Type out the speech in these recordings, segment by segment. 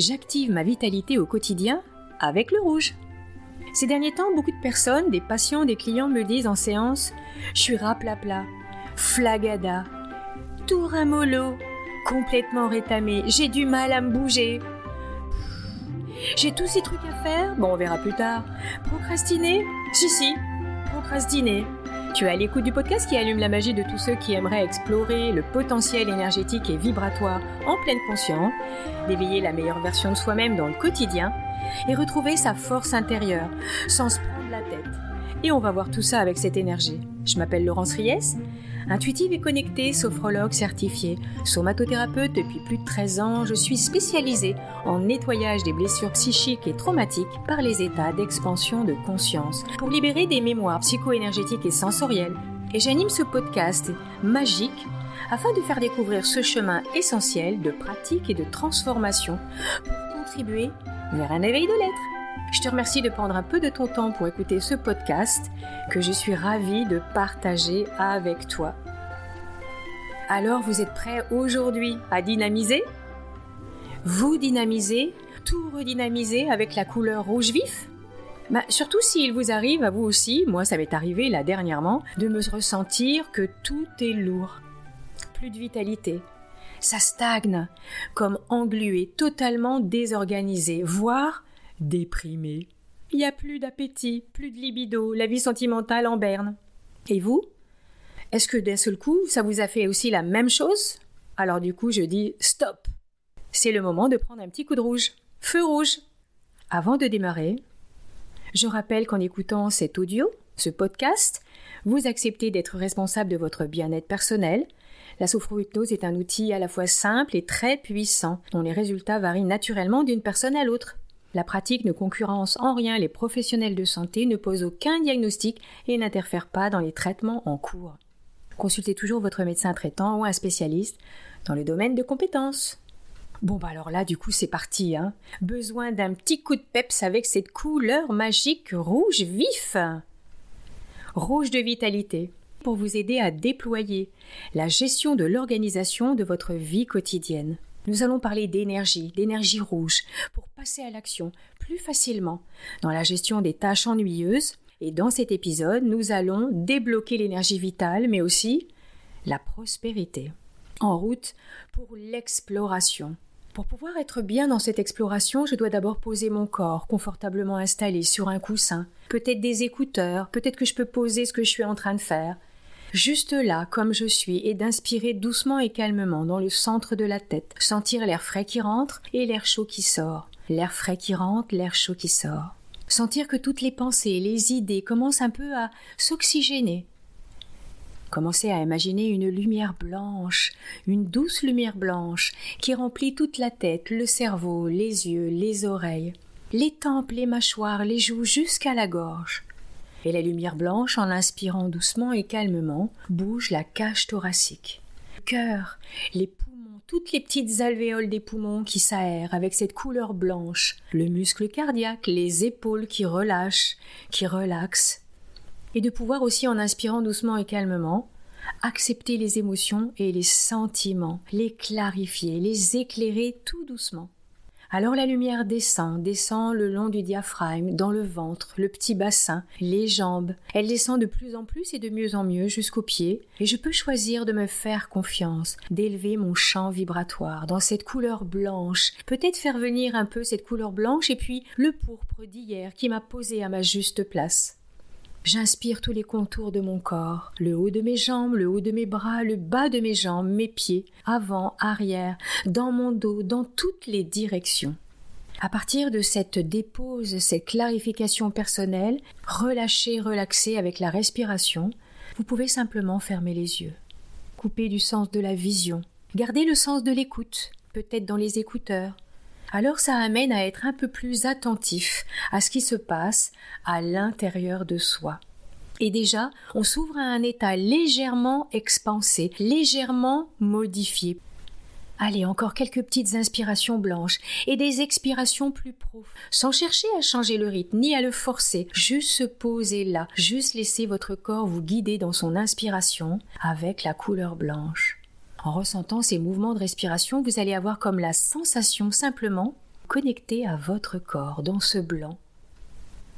J'active ma vitalité au quotidien avec le rouge. Ces derniers temps, beaucoup de personnes, des patients, des clients me disent en séance Je suis raplapla, flagada, tout ramollo, complètement rétamé, j'ai du mal à me bouger. J'ai tous ces trucs à faire Bon, on verra plus tard. Procrastiner? Si, si, procrastiner. Tu à l'écoute du podcast qui allume la magie de tous ceux qui aimeraient explorer le potentiel énergétique et vibratoire en pleine conscience, d'éveiller la meilleure version de soi-même dans le quotidien et retrouver sa force intérieure sans se prendre la tête. Et on va voir tout ça avec cette énergie. Je m'appelle Laurence Ries, intuitive et connectée, sophrologue certifiée, somatothérapeute depuis plus de 13 ans. Je suis spécialisée en nettoyage des blessures psychiques et traumatiques par les états d'expansion de conscience pour libérer des mémoires psycho-énergétiques et sensorielles. Et j'anime ce podcast magique afin de faire découvrir ce chemin essentiel de pratique et de transformation pour contribuer vers un éveil de l'être. Je te remercie de prendre un peu de ton temps pour écouter ce podcast que je suis ravie de partager avec toi. Alors vous êtes prêts aujourd'hui à dynamiser? Vous dynamisez, tout redynamiser avec la couleur rouge vif? Bah, surtout s'il vous arrive à vous aussi, moi ça m'est arrivé là dernièrement, de me ressentir que tout est lourd. Plus de vitalité, ça stagne, comme englué, totalement désorganisé, voire déprimé. Il n'y a plus d'appétit, plus de libido, la vie sentimentale en berne. Et vous? Est-ce que d'un seul coup, ça vous a fait aussi la même chose? Alors du coup, je dis stop. C'est le moment de prendre un petit coup de rouge. Feu rouge. Avant de démarrer, je rappelle qu'en écoutant cet audio, ce podcast, vous acceptez d'être responsable de votre bien-être personnel, la sophrohypnose est un outil à la fois simple et très puissant, dont les résultats varient naturellement d'une personne à l'autre. La pratique ne concurrence en rien les professionnels de santé, ne pose aucun diagnostic et n'interfère pas dans les traitements en cours. Consultez toujours votre médecin traitant ou un spécialiste dans le domaine de compétences. Bon bah alors là du coup c'est parti hein. Besoin d'un petit coup de peps avec cette couleur magique rouge vif. Rouge de vitalité pour vous aider à déployer la gestion de l'organisation de votre vie quotidienne. Nous allons parler d'énergie, d'énergie rouge, pour passer à l'action plus facilement dans la gestion des tâches ennuyeuses. Et dans cet épisode, nous allons débloquer l'énergie vitale, mais aussi la prospérité. En route pour l'exploration. Pour pouvoir être bien dans cette exploration, je dois d'abord poser mon corps confortablement installé sur un coussin, peut-être des écouteurs, peut-être que je peux poser ce que je suis en train de faire, juste là comme je suis et d'inspirer doucement et calmement dans le centre de la tête, sentir l'air frais qui rentre et l'air chaud qui sort, l'air frais qui rentre, l'air chaud qui sort. Sentir que toutes les pensées, les idées commencent un peu à s'oxygéner. Commencer à imaginer une lumière blanche, une douce lumière blanche qui remplit toute la tête, le cerveau, les yeux, les oreilles, les tempes, les mâchoires, les joues jusqu'à la gorge et la lumière blanche, en inspirant doucement et calmement, bouge la cage thoracique. Le cœur, les poumons, toutes les petites alvéoles des poumons qui s'aèrent avec cette couleur blanche, le muscle cardiaque, les épaules qui relâchent, qui relaxent, et de pouvoir aussi en inspirant doucement et calmement, accepter les émotions et les sentiments, les clarifier, les éclairer tout doucement. Alors la lumière descend, descend le long du diaphragme, dans le ventre, le petit bassin, les jambes. Elle descend de plus en plus et de mieux en mieux jusqu'aux pieds, et je peux choisir de me faire confiance, d'élever mon champ vibratoire dans cette couleur blanche, peut-être faire venir un peu cette couleur blanche et puis le pourpre d'hier qui m'a posé à ma juste place. J'inspire tous les contours de mon corps, le haut de mes jambes, le haut de mes bras, le bas de mes jambes, mes pieds, avant, arrière, dans mon dos, dans toutes les directions. À partir de cette dépose, cette clarification personnelle, relâchez, relaxez avec la respiration, vous pouvez simplement fermer les yeux. Couper du sens de la vision. Gardez le sens de l'écoute, peut-être dans les écouteurs, alors ça amène à être un peu plus attentif à ce qui se passe à l'intérieur de soi. Et déjà, on s'ouvre à un état légèrement expansé, légèrement modifié. Allez, encore quelques petites inspirations blanches et des expirations plus profondes, sans chercher à changer le rythme ni à le forcer, juste se poser là, juste laisser votre corps vous guider dans son inspiration avec la couleur blanche. En ressentant ces mouvements de respiration, vous allez avoir comme la sensation simplement connecter à votre corps dans ce blanc.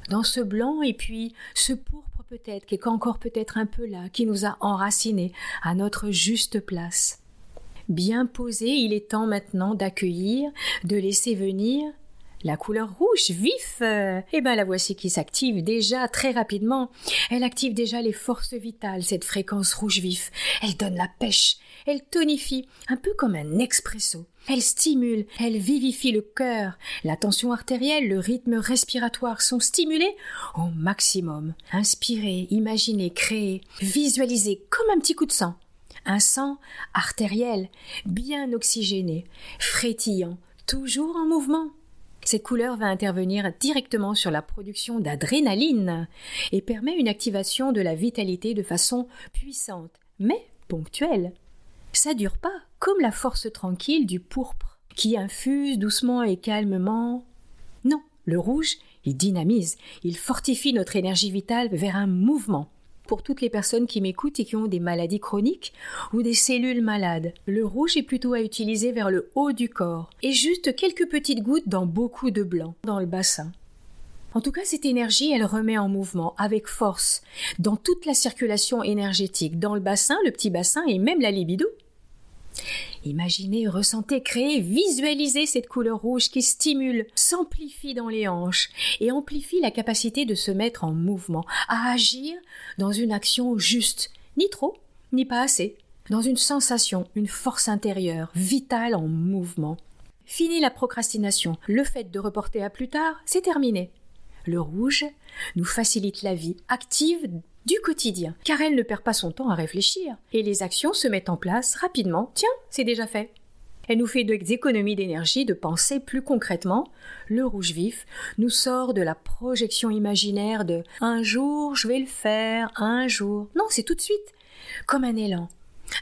Dans ce blanc et puis ce pourpre peut-être qui est encore peut-être un peu là, qui nous a enracinés à notre juste place. Bien posé, il est temps maintenant d'accueillir, de laisser venir la couleur rouge vif, eh ben la voici qui s'active déjà très rapidement. Elle active déjà les forces vitales, cette fréquence rouge vif. Elle donne la pêche, elle tonifie, un peu comme un expresso. Elle stimule, elle vivifie le cœur. La tension artérielle, le rythme respiratoire sont stimulés au maximum. Inspirez, imaginez, créez, visualisez comme un petit coup de sang. Un sang artériel, bien oxygéné, frétillant, toujours en mouvement. Cette couleur va intervenir directement sur la production d'adrénaline et permet une activation de la vitalité de façon puissante, mais ponctuelle. Ça dure pas, comme la force tranquille du pourpre, qui infuse doucement et calmement. Non, le rouge, il dynamise, il fortifie notre énergie vitale vers un mouvement pour toutes les personnes qui m'écoutent et qui ont des maladies chroniques ou des cellules malades. Le rouge est plutôt à utiliser vers le haut du corps et juste quelques petites gouttes dans beaucoup de blanc dans le bassin. En tout cas, cette énergie, elle remet en mouvement avec force dans toute la circulation énergétique, dans le bassin, le petit bassin et même la libido. Imaginez, ressentez, créez, visualisez cette couleur rouge qui stimule, s'amplifie dans les hanches et amplifie la capacité de se mettre en mouvement, à agir dans une action juste, ni trop, ni pas assez, dans une sensation, une force intérieure, vitale en mouvement. Fini la procrastination, le fait de reporter à plus tard, c'est terminé. Le rouge nous facilite la vie active du quotidien, car elle ne perd pas son temps à réfléchir, et les actions se mettent en place rapidement. Tiens, c'est déjà fait. Elle nous fait des économies d'énergie de penser plus concrètement. Le rouge vif nous sort de la projection imaginaire de un jour je vais le faire, un jour. Non, c'est tout de suite. Comme un élan,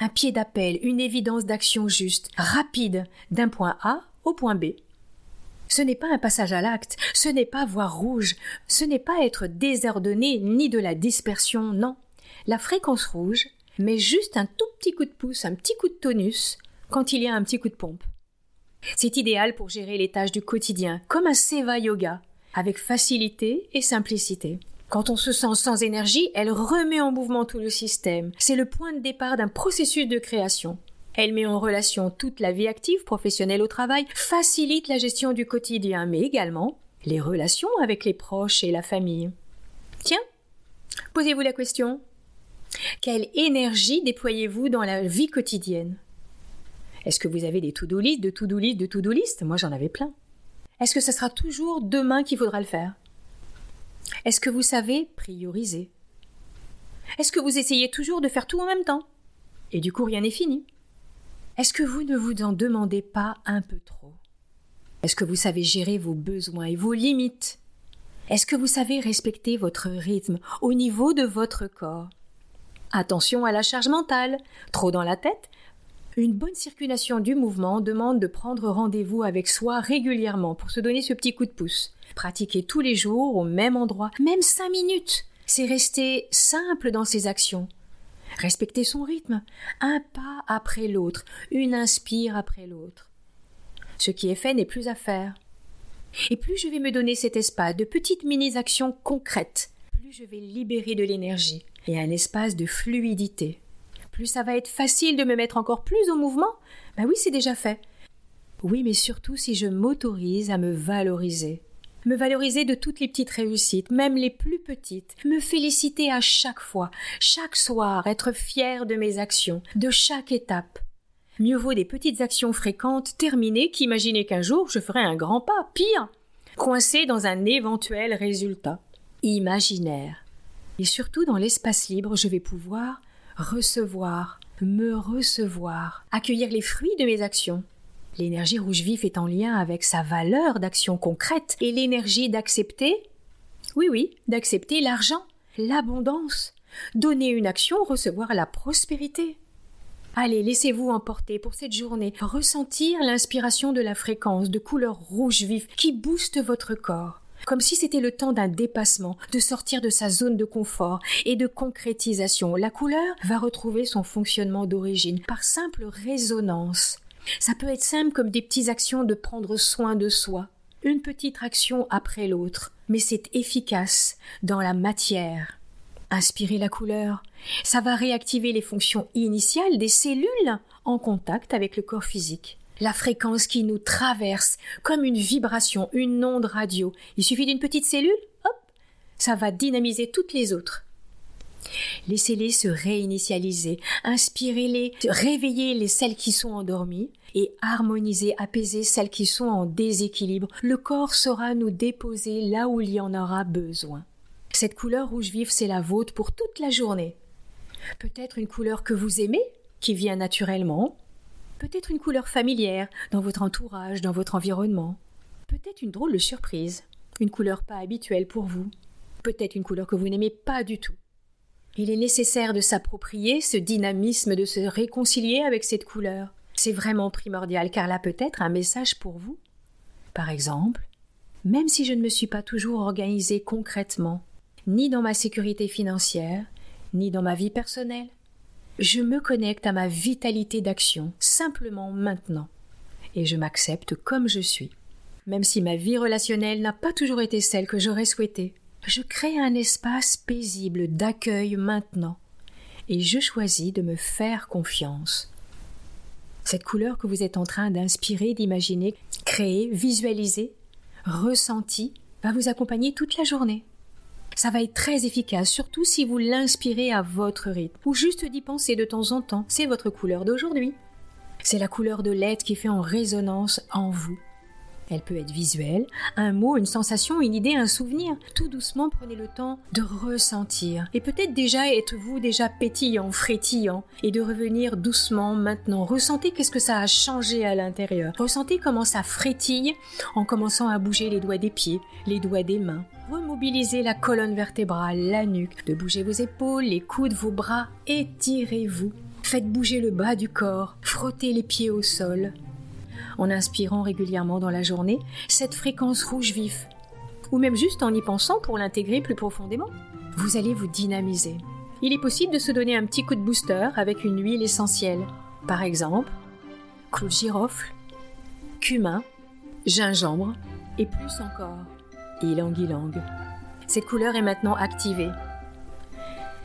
un pied d'appel, une évidence d'action juste, rapide, d'un point A au point B. Ce n'est pas un passage à l'acte, ce n'est pas voir rouge, ce n'est pas être désordonné ni de la dispersion, non. La fréquence rouge met juste un tout petit coup de pouce, un petit coup de tonus quand il y a un petit coup de pompe. C'est idéal pour gérer les tâches du quotidien, comme un Seva Yoga, avec facilité et simplicité. Quand on se sent sans énergie, elle remet en mouvement tout le système. C'est le point de départ d'un processus de création. Elle met en relation toute la vie active, professionnelle au travail, facilite la gestion du quotidien, mais également les relations avec les proches et la famille. Tiens, posez-vous la question. Quelle énergie déployez-vous dans la vie quotidienne? Est-ce que vous avez des to-do list, de to-do list, de to-do list? Moi j'en avais plein. Est-ce que ce sera toujours demain qu'il faudra le faire? Est-ce que vous savez prioriser? Est-ce que vous essayez toujours de faire tout en même temps? Et du coup rien n'est fini est-ce que vous ne vous en demandez pas un peu trop? Est-ce que vous savez gérer vos besoins et vos limites? Est-ce que vous savez respecter votre rythme au niveau de votre corps? Attention à la charge mentale, trop dans la tête? Une bonne circulation du mouvement demande de prendre rendez-vous avec soi régulièrement pour se donner ce petit coup de pouce. Pratiquer tous les jours au même endroit, même cinq minutes. C'est rester simple dans ses actions, Respecter son rythme, un pas après l'autre, une inspire après l'autre. Ce qui est fait n'est plus à faire. Et plus je vais me donner cet espace de petites mini-actions concrètes, plus je vais libérer de l'énergie et un espace de fluidité. Plus ça va être facile de me mettre encore plus au mouvement. Ben oui, c'est déjà fait. Oui, mais surtout si je m'autorise à me valoriser, me valoriser de toutes les petites réussites, même les plus petites, me féliciter à chaque fois, chaque soir, être fier de mes actions, de chaque étape. Mieux vaut des petites actions fréquentes terminées qu'imaginer qu'un jour je ferai un grand pas, pire, coincé dans un éventuel résultat imaginaire. Et surtout dans l'espace libre, je vais pouvoir recevoir, me recevoir, accueillir les fruits de mes actions, L'énergie rouge vif est en lien avec sa valeur d'action concrète et l'énergie d'accepter, oui oui, d'accepter l'argent, l'abondance, donner une action, recevoir la prospérité. Allez, laissez-vous emporter pour cette journée, ressentir l'inspiration de la fréquence de couleur rouge vif qui booste votre corps, comme si c'était le temps d'un dépassement, de sortir de sa zone de confort et de concrétisation. La couleur va retrouver son fonctionnement d'origine par simple résonance ça peut être simple comme des petites actions de prendre soin de soi, une petite action après l'autre, mais c'est efficace dans la matière. Inspirez la couleur, ça va réactiver les fonctions initiales des cellules en contact avec le corps physique. La fréquence qui nous traverse comme une vibration, une onde radio. Il suffit d'une petite cellule, hop, ça va dynamiser toutes les autres. Laissez-les se réinitialiser, inspirez-les, réveillez les celles qui sont endormies et harmonisez, apaisez celles qui sont en déséquilibre. Le corps saura nous déposer là où il y en aura besoin. Cette couleur rouge vif, c'est la vôtre pour toute la journée. Peut-être une couleur que vous aimez, qui vient naturellement. Peut-être une couleur familière, dans votre entourage, dans votre environnement. Peut-être une drôle de surprise, une couleur pas habituelle pour vous. Peut-être une couleur que vous n'aimez pas du tout. Il est nécessaire de s'approprier ce dynamisme, de se réconcilier avec cette couleur. C'est vraiment primordial car là peut être un message pour vous. Par exemple, même si je ne me suis pas toujours organisée concrètement, ni dans ma sécurité financière, ni dans ma vie personnelle, je me connecte à ma vitalité d'action simplement maintenant, et je m'accepte comme je suis. Même si ma vie relationnelle n'a pas toujours été celle que j'aurais souhaité, je crée un espace paisible d'accueil maintenant, et je choisis de me faire confiance. Cette couleur que vous êtes en train d'inspirer, d'imaginer, créer, visualiser, ressentir, va vous accompagner toute la journée. Ça va être très efficace, surtout si vous l'inspirez à votre rythme, ou juste d'y penser de temps en temps. C'est votre couleur d'aujourd'hui. C'est la couleur de l'être qui fait en résonance en vous. Elle peut être visuelle, un mot, une sensation, une idée, un souvenir. Tout doucement, prenez le temps de ressentir. Et peut-être déjà êtes-vous déjà pétillant, frétillant, et de revenir doucement maintenant. Ressentez qu'est-ce que ça a changé à l'intérieur. Ressentez comment ça frétille en commençant à bouger les doigts des pieds, les doigts des mains. Remobilisez la colonne vertébrale, la nuque, de bouger vos épaules, les coudes, vos bras, étirez-vous. Faites bouger le bas du corps, frottez les pieds au sol, en inspirant régulièrement dans la journée cette fréquence rouge vif, ou même juste en y pensant pour l'intégrer plus profondément. Vous allez vous dynamiser. Il est possible de se donner un petit coup de booster avec une huile essentielle. Par exemple, clou de girofle, cumin, gingembre et plus encore, ylang-ylang. Cette couleur est maintenant activée.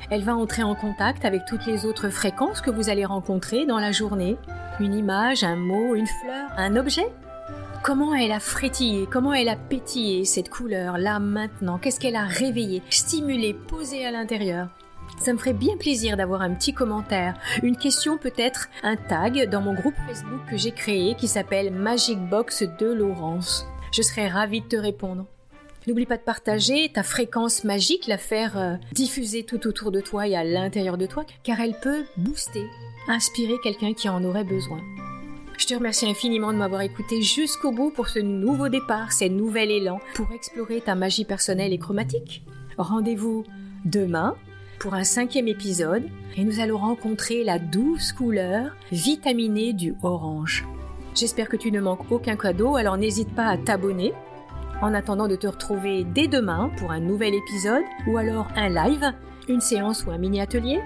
Elle va entrer en contact avec toutes les autres fréquences que vous allez rencontrer dans la journée. Une image, un mot, une fleur, un objet. Comment elle a frétillé, comment elle a pétillé cette couleur là maintenant? Qu'est-ce qu'elle a réveillé, stimulé, posé à l'intérieur? Ça me ferait bien plaisir d'avoir un petit commentaire, une question peut-être, un tag dans mon groupe Facebook que j'ai créé qui s'appelle Magic Box de Laurence. Je serais ravie de te répondre. N'oublie pas de partager ta fréquence magique, la faire euh, diffuser tout autour de toi et à l'intérieur de toi, car elle peut booster inspirer quelqu'un qui en aurait besoin. Je te remercie infiniment de m'avoir écouté jusqu'au bout pour ce nouveau départ, ce nouvel élan pour explorer ta magie personnelle et chromatique. Rendez-vous demain pour un cinquième épisode et nous allons rencontrer la douce couleur vitaminée du orange. J'espère que tu ne manques aucun cadeau, alors n'hésite pas à t'abonner. En attendant de te retrouver dès demain pour un nouvel épisode ou alors un live, une séance ou un mini atelier,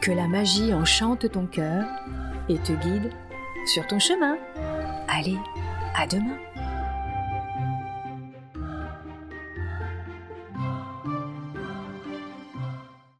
que la magie enchante ton cœur et te guide sur ton chemin. Allez, à demain